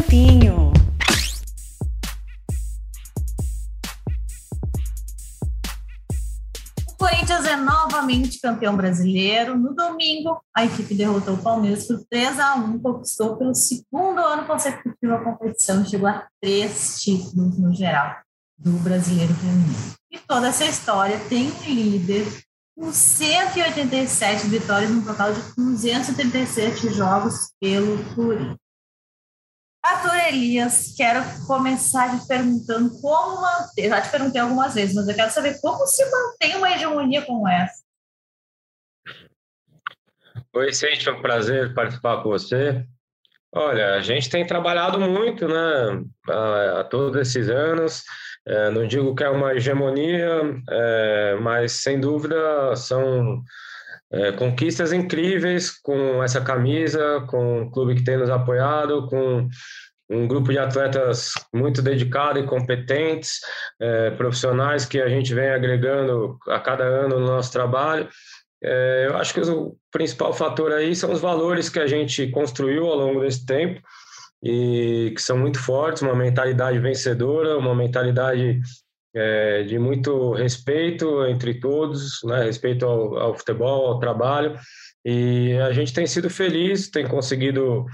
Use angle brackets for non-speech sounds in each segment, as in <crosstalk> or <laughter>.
Campinho. O Corinthians é novamente campeão brasileiro. No domingo, a equipe derrotou o Palmeiras por 3 a 1 conquistou pelo segundo ano consecutivo a competição, chegou a três títulos no geral do brasileiro feminino. E toda essa história tem um líder com 187 vitórias no total de 237 jogos pelo Corinthians. Arthur Elias, quero começar te perguntando como manter. Já te perguntei algumas vezes, mas eu quero saber como se mantém uma hegemonia como essa. Oi, Sente, é um prazer participar com você. Olha, a gente tem trabalhado muito, né, a, a todos esses anos. É, não digo que é uma hegemonia, é, mas sem dúvida são é, conquistas incríveis com essa camisa, com o clube que tem nos apoiado, com um grupo de atletas muito dedicado e competentes, é, profissionais que a gente vem agregando a cada ano no nosso trabalho. É, eu acho que o principal fator aí são os valores que a gente construiu ao longo desse tempo e que são muito fortes, uma mentalidade vencedora, uma mentalidade é, de muito respeito entre todos, né, respeito ao, ao, futebol, ao trabalho, e a gente tem sido feliz, tem conseguido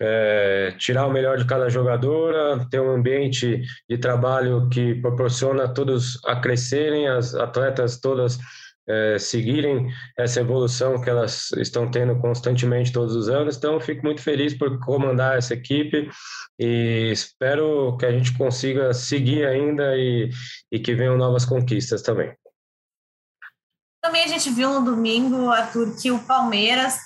é, tirar o melhor de cada jogadora, ter um ambiente de trabalho que proporciona todos a crescerem, as atletas todas é, seguirem essa evolução que elas estão tendo constantemente todos os anos. Então, fico muito feliz por comandar essa equipe e espero que a gente consiga seguir ainda e, e que venham novas conquistas também. Também a gente viu no domingo, Arthur, que o Palmeiras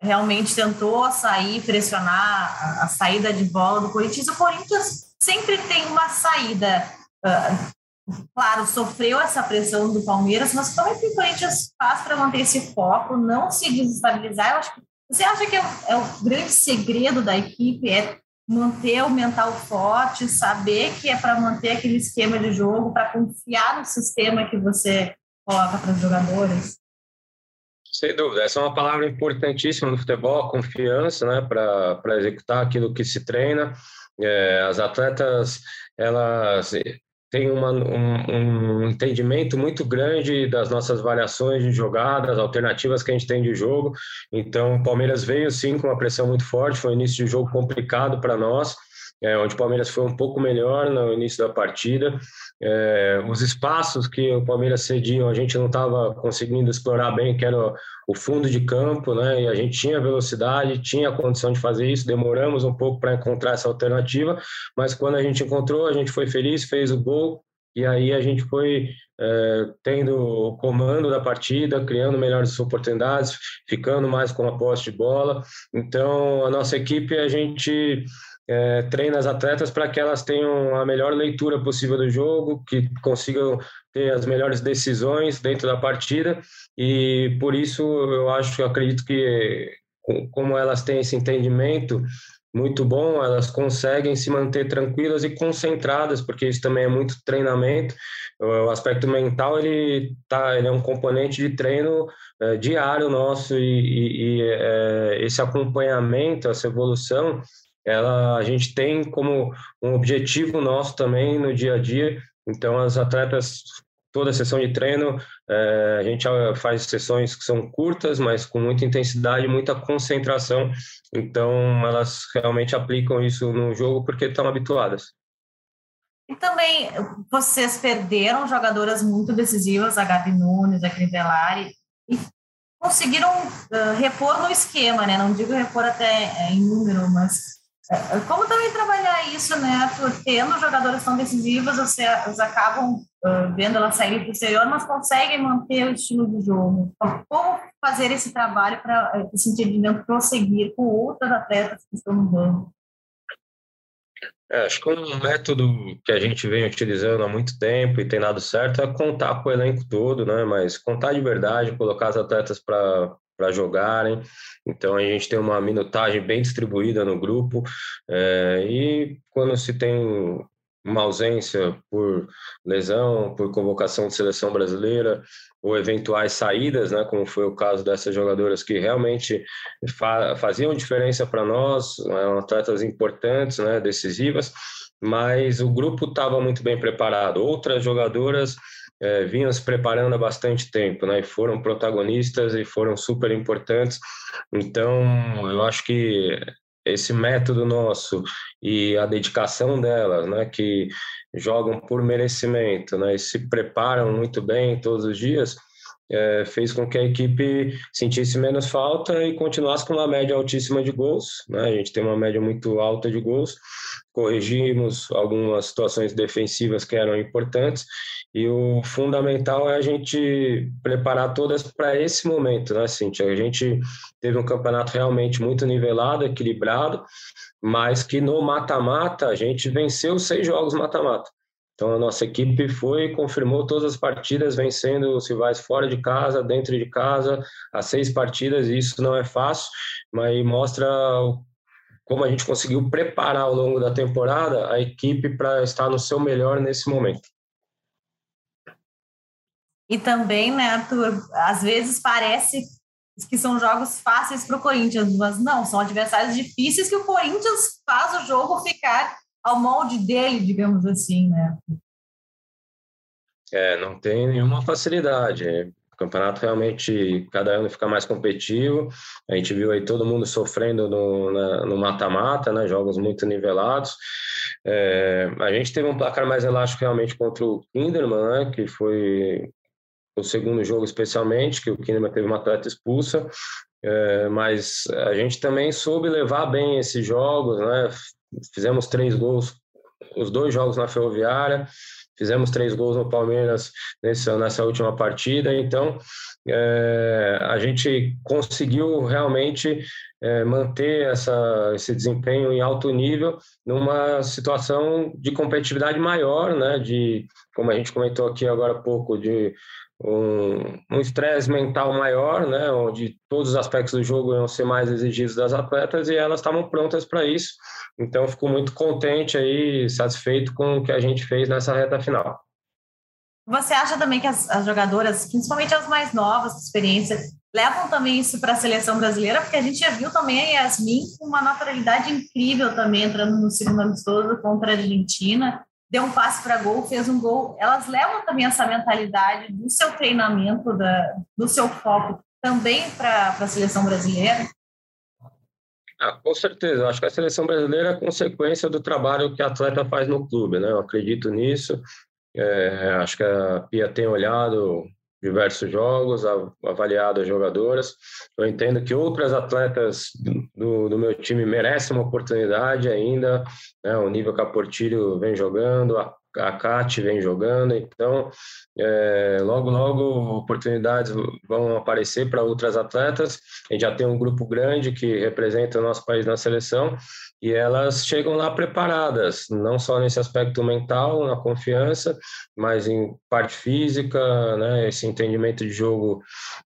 realmente tentou sair, pressionar a, saída de bola do Corinthians. O Corinthians sempre tem uma saída. Uh, claro, sofreu essa pressão do Palmeiras, mas como é que o Corinthians faz para manter esse foco, não se desestabilizar? Eu acho que, você acha que é o, é o grande segredo da equipe é manter o mental forte, saber que é para manter aquele esquema de jogo, para confiar no sistema que você coloca para os jogadores? Sem dúvida, essa é uma palavra importantíssima no futebol, confiança, né, para executar aquilo que se treina. É, as atletas, elas tem uma, um, um, entendimento muito grande das nossas variações de jogadas, alternativas que a gente tem de jogo. Então, o Palmeiras veio sim com uma pressão muito forte, foi um início de jogo complicado para nós é, onde o Palmeiras foi um pouco melhor no início da partida. É, os espaços que o Palmeiras cedia, a gente não estava conseguindo explorar bem, que era o fundo de campo, né? E a gente tinha velocidade, tinha condição de fazer isso. Demoramos um pouco para encontrar essa alternativa, mas quando a gente encontrou, a gente foi feliz, fez o gol. E aí a gente foi é, tendo o comando da partida, criando melhores oportunidades, ficando mais com a posse de bola. Então, a nossa equipe, a gente é, treina as atletas para que elas tenham a melhor leitura possível do jogo, que consigam ter as melhores decisões dentro da partida e por isso eu acho, eu acredito que como elas têm esse entendimento muito bom, elas conseguem se manter tranquilas e concentradas, porque isso também é muito treinamento. O aspecto mental ele tá, ele é um componente de treino é, diário nosso e, e, e é, esse acompanhamento, essa evolução ela a gente tem como um objetivo nosso também no dia a dia. Então, as atletas, toda sessão de treino, é, a gente faz sessões que são curtas, mas com muita intensidade, muita concentração. Então, elas realmente aplicam isso no jogo porque estão habituadas. E também vocês perderam jogadoras muito decisivas, a Gabi Nunes, a Crivellari, e conseguiram uh, repor no esquema, né? Não digo repor até é, em número, mas como também trabalhar isso, né? Tendo jogadoras tão decisivas, vocês acabam uh, vendo elas saírem para o exterior, mas conseguem manter o estilo de jogo. Então, como fazer esse trabalho para esse entendimento prosseguir com outras atletas que estão no banco? É, acho que um método que a gente vem utilizando há muito tempo e tem dado certo é contar com o elenco todo, né? Mas contar de verdade, colocar as atletas para para jogarem. Então a gente tem uma minutagem bem distribuída no grupo é, e quando se tem uma ausência por lesão, por convocação de seleção brasileira, ou eventuais saídas, né, como foi o caso dessas jogadoras que realmente fa faziam diferença para nós, eram atletas importantes, né, decisivas, mas o grupo estava muito bem preparado. Outras jogadoras é, vinham se preparando há bastante tempo, né, e foram protagonistas e foram super importantes. Então, eu acho que esse método nosso e a dedicação delas, né, que jogam por merecimento, né, e se preparam muito bem todos os dias, é, fez com que a equipe sentisse menos falta e continuasse com uma média altíssima de gols. Né? A gente tem uma média muito alta de gols corrigimos algumas situações defensivas que eram importantes e o fundamental é a gente preparar todas para esse momento, né, Cintia? A gente teve um campeonato realmente muito nivelado, equilibrado, mas que no mata-mata a gente venceu seis jogos mata-mata. Então a nossa equipe foi confirmou todas as partidas, vencendo os rivais fora de casa, dentro de casa, as seis partidas, e isso não é fácil, mas mostra como a gente conseguiu preparar ao longo da temporada a equipe para estar no seu melhor nesse momento. E também, né, Arthur, às vezes parece que são jogos fáceis para o Corinthians, mas não, são adversários difíceis que o Corinthians faz o jogo ficar ao molde dele, digamos assim, né? É, não tem nenhuma facilidade. O campeonato realmente, cada ano fica mais competitivo. A gente viu aí todo mundo sofrendo no mata-mata, né? Jogos muito nivelados. É, a gente teve um placar mais elástico realmente contra o Kinderman, né? Que foi o segundo jogo especialmente, que o Kinderman teve uma atleta expulsa. É, mas a gente também soube levar bem esses jogos, né? Fizemos três gols, os dois jogos na Ferroviária, fizemos três gols no Palmeiras nessa, nessa última partida, então é, a gente conseguiu realmente é, manter essa, esse desempenho em alto nível numa situação de competitividade maior, né, de, como a gente comentou aqui agora há pouco, de um estresse mental maior, né, onde todos os aspectos do jogo iam ser mais exigidos das atletas e elas estavam prontas para isso. Então, fico muito contente aí, satisfeito com o que a gente fez nessa reta final. Você acha também que as, as jogadoras, principalmente as mais novas, experiência, levam também isso para a seleção brasileira? Porque a gente já viu também a Yasmin com uma naturalidade incrível também entrando no segundo amistoso contra a Argentina deu um passe para gol, fez um gol. Elas levam também essa mentalidade do seu treinamento, da, do seu foco também para a seleção brasileira? Ah, com certeza, acho que a seleção brasileira é consequência do trabalho que a atleta faz no clube, né? Eu acredito nisso. É, acho que a Pia tem olhado diversos jogos, avaliado as jogadoras. Eu entendo que outras atletas do, do meu time merecem uma oportunidade ainda. Né? O nível que a Portilho vem jogando, a, a Cate vem jogando, então é, logo, logo oportunidades vão aparecer para outras atletas. A gente já tem um grupo grande que representa o nosso país na seleção e elas chegam lá preparadas, não só nesse aspecto mental, na confiança, mas em parte física, né, esse entendimento de jogo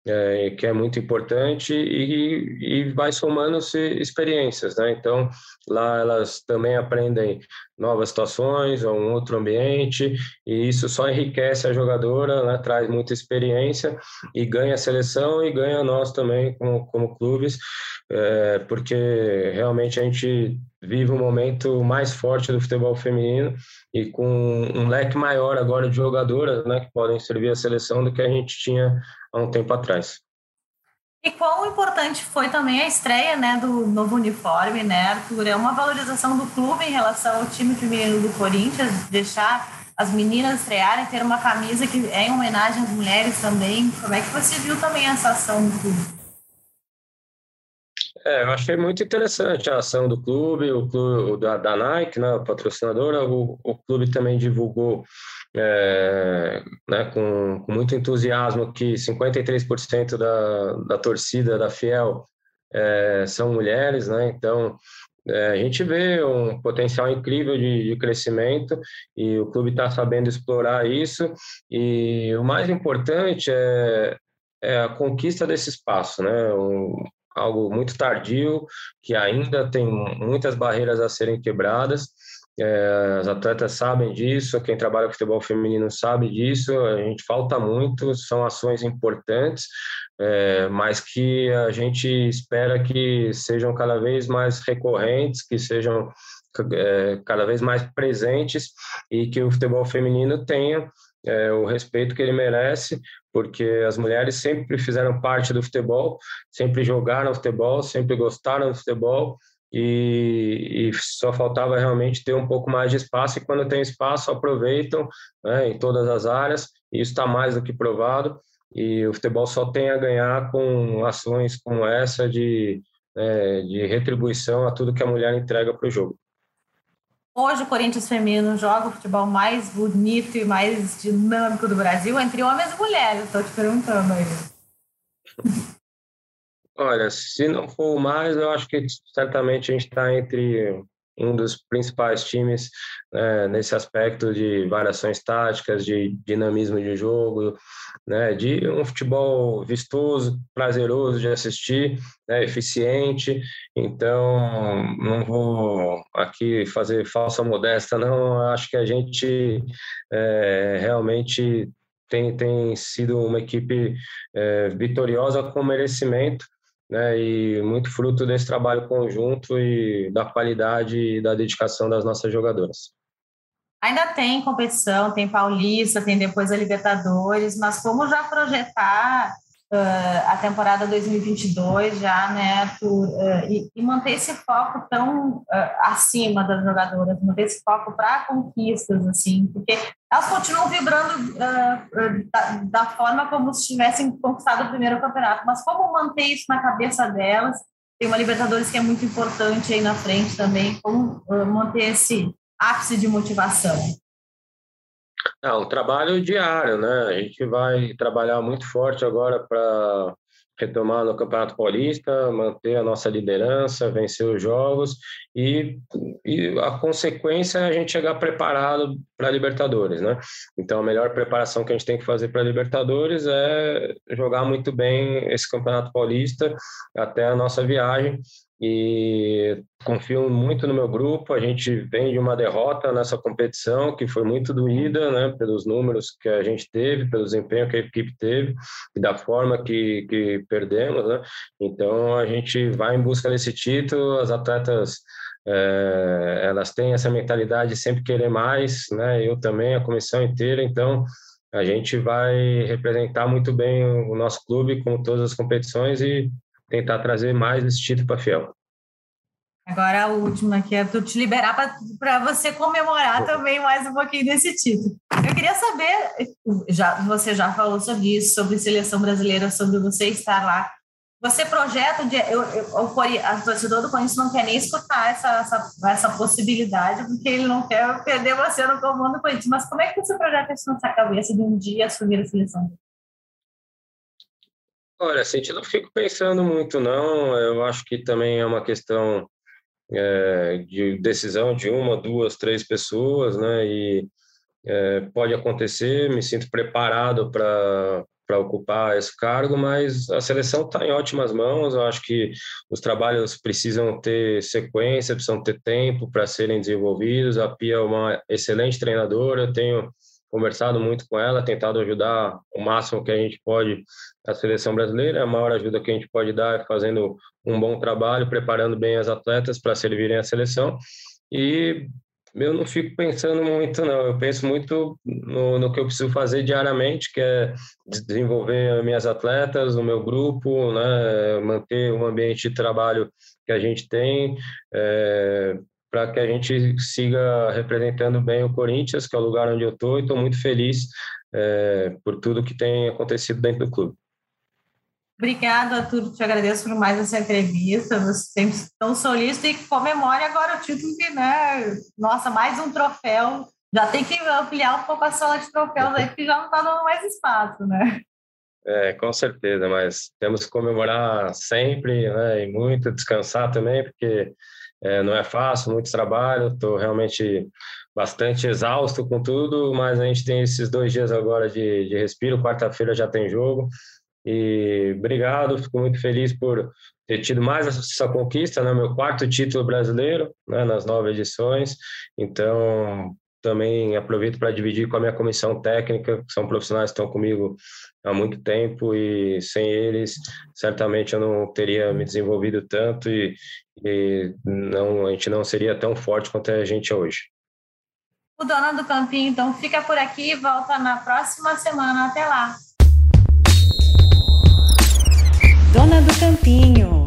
é, que é muito importante e, e vai somando-se experiências, né? Então, lá elas também aprendem novas situações, ou um outro ambiente, e isso só enriquece a jogadora, né, traz muita experiência e ganha a seleção e ganha nós também como, como clubes, é, porque realmente a gente vive um momento mais forte do futebol feminino e com um leque maior agora de jogadoras né, que podem servir a seleção do que a gente tinha há um tempo atrás. E quão importante foi também a estreia né, do novo uniforme, né, Arthur? É uma valorização do clube em relação ao time feminino do Corinthians, deixar as meninas estrearem, ter uma camisa que é em homenagem às mulheres também. Como é que você viu também essa ação do clube? É, eu achei muito interessante a ação do clube, o clube da, da Nike, né, patrocinadora, o, o clube também divulgou é, né, com, com, muito entusiasmo que 53% da, da torcida da Fiel é, são mulheres, né, então é, a gente vê um potencial incrível de, de crescimento e o clube está sabendo explorar isso e o mais importante é, é a conquista desse espaço, né? algo muito tardio, que ainda tem muitas barreiras a serem quebradas. É, as atletas sabem disso, quem trabalha com futebol feminino sabe disso, a gente falta muito, são ações importantes, é, mas que a gente espera que sejam cada vez mais recorrentes, que sejam é, cada vez mais presentes e que o futebol feminino tenha é, o respeito que ele merece, porque as mulheres sempre fizeram parte do futebol, sempre jogaram futebol, sempre gostaram do futebol e, e, só faltava realmente ter um pouco mais de espaço e quando tem espaço aproveitam né, em todas as áreas e isso está mais do que provado e o futebol só tem a ganhar com ações como essa de, é, de retribuição a tudo que a mulher entrega para o jogo. Hoje o Corinthians feminino joga o futebol mais bonito e mais dinâmico do Brasil entre homens e mulheres. Estou te perguntando aí. <laughs> Olha, se não for mais, eu acho que certamente a gente está entre um dos principais times né, nesse aspecto de variações táticas, de dinamismo de jogo, né, de um futebol vistoso, prazeroso de assistir, né, eficiente. Então, não vou aqui fazer falsa modesta, não. Acho que a gente é, realmente tem, tem sido uma equipe é, vitoriosa com merecimento né, e muito fruto desse trabalho conjunto e da qualidade e da dedicação das nossas jogadoras. Ainda tem competição, tem Paulista, tem depois a Libertadores, mas como já projetar uh, a temporada 2022 já, né, por, uh, e, e, manter esse foco tão uh, acima das jogadoras, manter esse foco para conquistas, assim, porque elas continuam vibrando da, da, forma como se tivessem conquistado o primeiro campeonato, mas como manter isso na cabeça delas? Tem uma Libertadores que é muito importante aí na frente também, como manter esse ápice de motivação? É um trabalho diário, né? A gente vai trabalhar muito forte agora para retomar no Campeonato Paulista, manter a nossa liderança, vencer os jogos e, e a consequência é a gente chegar preparado para a Libertadores, né? Então a melhor preparação que a gente tem que fazer para a Libertadores é jogar muito bem esse Campeonato Paulista até a nossa viagem e confio muito no meu grupo. A gente vem de uma derrota nessa competição que foi muito doída, né, pelos números que a gente teve, pelo desempenho que a equipe teve e da forma que, que perdemos, né. Então a gente vai em busca desse título. As atletas é, elas têm essa mentalidade de sempre querer mais, né. Eu também, a comissão inteira. Então a gente vai representar muito bem o nosso clube com todas as competições e tentar trazer mais esse título para Fiel. Agora a última, que é tu te liberar para você comemorar também mais um pouquinho desse título. Eu queria saber, já, você já falou sobre isso, sobre seleção brasileira, sobre você estar lá. Você projeta, de, eu, eu, o, a torcedor do Corinthians não quer nem escutar essa, essa, essa possibilidade, porque ele não quer perder você no comando do Corinthians. Mas como é que você projeta isso na sua cabeça de um dia assumir a seleção? Olha, eu não fico pensando muito, não. Eu acho que também é uma questão é, de decisão de uma, duas, três pessoas, né? E é, pode acontecer, me sinto preparado para para ocupar esse cargo, mas a seleção está em ótimas mãos. Eu acho que os trabalhos precisam ter sequência, precisam ter tempo para serem desenvolvidos. A Pia é uma excelente treinadora, eu tenho conversado muito com ela, tentado ajudar o máximo que a gente pode a seleção brasileira. A maior ajuda que a gente pode dar é fazendo um bom trabalho, preparando bem as atletas para servirem à seleção. E eu não fico pensando muito, não. Eu penso muito no, no que eu preciso fazer diariamente, que é desenvolver minhas atletas, o meu grupo, né? manter um ambiente de trabalho que a gente tem, é, para que a gente siga representando bem o Corinthians, que é o lugar onde eu estou, e estou muito feliz é, por tudo que tem acontecido dentro do clube. Obrigada, Arthur. Te agradeço por mais essa entrevista. Você sempre tão solícito e comemore agora o título que, né? Nossa, mais um troféu. Já tem que ampliar um pouco a sala de troféus aí, porque já não está dando mais espaço, né? É, com certeza, mas temos que comemorar sempre, né? E muito, descansar também, porque é, não é fácil, muito trabalho, estou realmente bastante exausto com tudo, mas a gente tem esses dois dias agora de, de respiro, quarta-feira já tem jogo, E obrigado, fico muito feliz por ter tido mais essa conquista, né? Meu quarto título brasileiro, né? Nas nove edições. Então, também aproveito para dividir com a minha comissão técnica, que são profissionais que estão comigo há muito tempo e sem eles, certamente eu não teria me desenvolvido tanto e, e não, a gente não seria tão forte quanto a gente é hoje. O Dona do Campinho, então, fica por aqui e volta na próxima semana. Até lá! Dona do Campinho